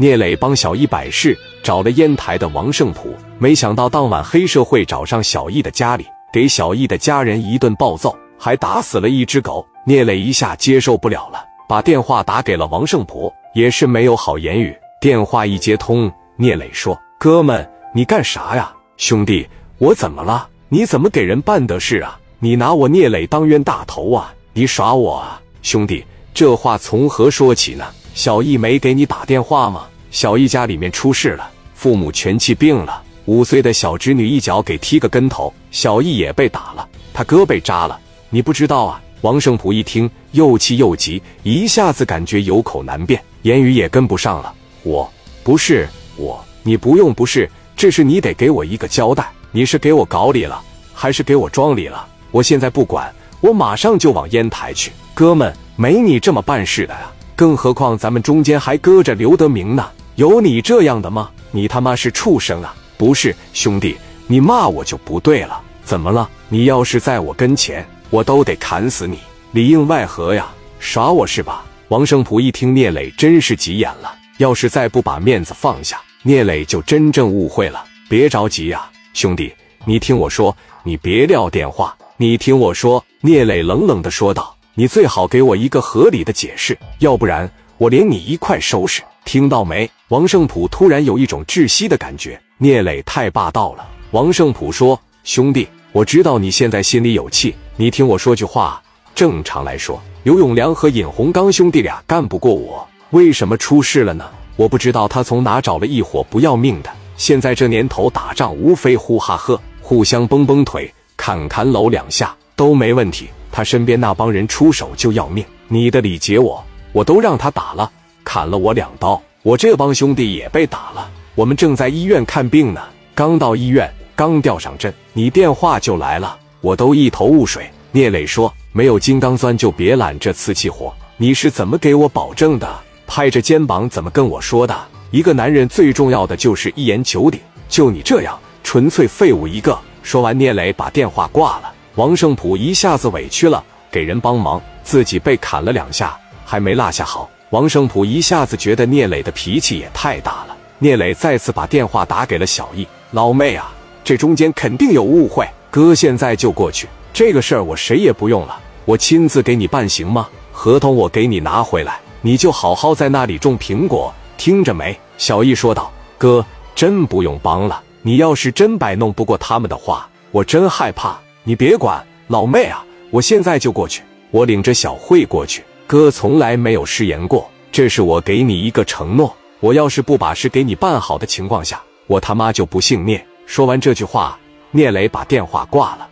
聂磊帮小易摆事，找了烟台的王胜普，没想到当晚黑社会找上小易的家里，给小易的家人一顿暴揍，还打死了一只狗。聂磊一下接受不了了，把电话打给了王胜普，也是没有好言语。电话一接通，聂磊说：“哥们，你干啥呀？兄弟，我怎么了？你怎么给人办的事啊？你拿我聂磊当冤大头啊？你耍我啊？兄弟，这话从何说起呢？”小易没给你打电话吗？小易家里面出事了，父母全气病了，五岁的小侄女一脚给踢个跟头，小易也被打了，他哥被扎了，你不知道啊？王胜普一听，又气又急，一下子感觉有口难辩，言语也跟不上了。我不是我，你不用不是，这是你得给我一个交代，你是给我搞里了，还是给我装里了？我现在不管，我马上就往烟台去。哥们，没你这么办事的啊！更何况咱们中间还搁着刘德明呢，有你这样的吗？你他妈是畜生啊！不是兄弟，你骂我就不对了。怎么了？你要是在我跟前，我都得砍死你，里应外合呀！耍我是吧？王胜普一听聂磊真是急眼了，要是再不把面子放下，聂磊就真正误会了。别着急呀，兄弟，你听我说，你别撂电话，你听我说。聂磊冷冷的说道。你最好给我一个合理的解释，要不然我连你一块收拾，听到没？王胜普突然有一种窒息的感觉，聂磊太霸道了。王胜普说：“兄弟，我知道你现在心里有气，你听我说句话。正常来说，刘永良和尹洪刚兄弟俩干不过我，为什么出事了呢？我不知道他从哪找了一伙不要命的。现在这年头打仗，无非呼哈呵，互相崩崩腿，砍砍搂两下都没问题。”他身边那帮人出手就要命，你的礼节我我都让他打了，砍了我两刀，我这帮兄弟也被打了，我们正在医院看病呢。刚到医院，刚吊上针，你电话就来了，我都一头雾水。聂磊说：“没有金刚钻就别揽这瓷器活。”你是怎么给我保证的？拍着肩膀怎么跟我说的？一个男人最重要的就是一言九鼎，就你这样纯粹废物一个。说完，聂磊把电话挂了。王胜普一下子委屈了，给人帮忙，自己被砍了两下，还没落下好。王胜普一下子觉得聂磊的脾气也太大了。聂磊再次把电话打给了小易老妹啊，这中间肯定有误会，哥现在就过去。这个事儿我谁也不用了，我亲自给你办行吗？合同我给你拿回来，你就好好在那里种苹果，听着没？小易说道：“哥，真不用帮了。你要是真摆弄不过他们的话，我真害怕。”你别管，老妹啊，我现在就过去。我领着小慧过去。哥从来没有食言过，这是我给你一个承诺。我要是不把事给你办好的情况下，我他妈就不姓聂。说完这句话，聂磊把电话挂了。